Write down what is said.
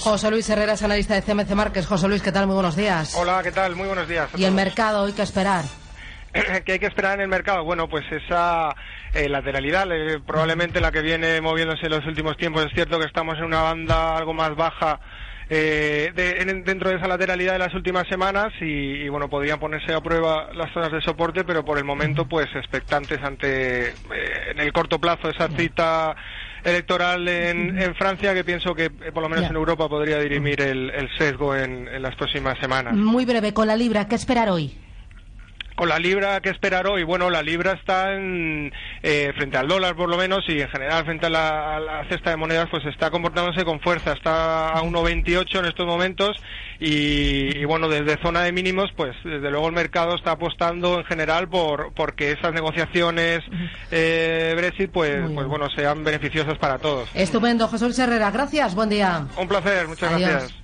José Luis Herrera es analista de CMC Márquez. José Luis, ¿qué tal? Muy buenos días. Hola, ¿qué tal? Muy buenos días. ¿Y el mercado hoy qué esperar? ¿Qué hay que esperar en el mercado? Bueno, pues esa eh, lateralidad, eh, probablemente la que viene moviéndose en los últimos tiempos. Es cierto que estamos en una banda algo más baja eh, de, en, dentro de esa lateralidad de las últimas semanas y, y, bueno, podrían ponerse a prueba las zonas de soporte, pero por el momento pues expectantes ante eh, en el corto plazo esa cita electoral en, en, Francia que pienso que eh, por lo menos en Europa podría dirimir el, el sesgo en, en las próximas semanas. Muy breve, con la libra, ¿qué esperar hoy? Con la libra, ¿qué esperar hoy? Bueno, la libra está en, eh, frente al dólar por lo menos y en general frente a la, a la, cesta de monedas pues está comportándose con fuerza. Está a 1,28 en estos momentos y, y, bueno, desde zona de mínimos pues desde luego el mercado está apostando en general por porque esas negociaciones eh, Brexit pues, pues bueno sean beneficiosas para todos. Estupendo, José Luis Herrera. Gracias, buen día. Un placer, muchas Adiós. gracias.